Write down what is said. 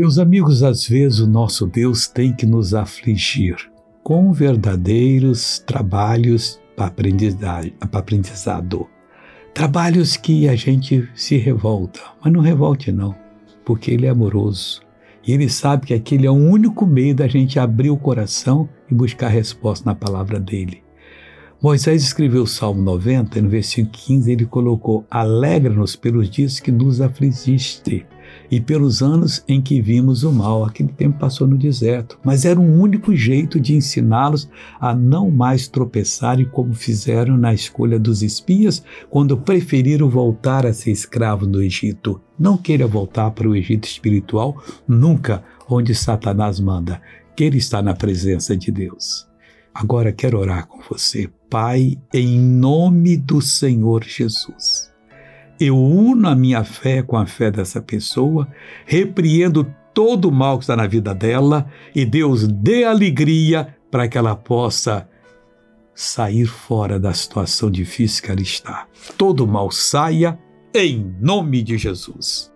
Meus amigos, às vezes o nosso Deus tem que nos afligir com verdadeiros trabalhos para aprendizado. Trabalhos que a gente se revolta, mas não revolte não, porque Ele é amoroso. E Ele sabe que aquele é o único meio da gente abrir o coração e buscar resposta na palavra dEle. Moisés escreveu o Salmo 90, e no versículo 15 ele colocou: Alegra-nos pelos dias que nos afligiste e pelos anos em que vimos o mal. Aquele tempo passou no deserto, mas era um único jeito de ensiná-los a não mais tropeçarem como fizeram na escolha dos espias quando preferiram voltar a ser escravos no Egito. Não queira voltar para o Egito espiritual nunca, onde Satanás manda. Queira estar na presença de Deus. Agora quero orar com você, Pai, em nome do Senhor Jesus eu uno a minha fé com a fé dessa pessoa, repreendo todo o mal que está na vida dela e Deus dê alegria para que ela possa sair fora da situação difícil que ela está. Todo mal saia em nome de Jesus.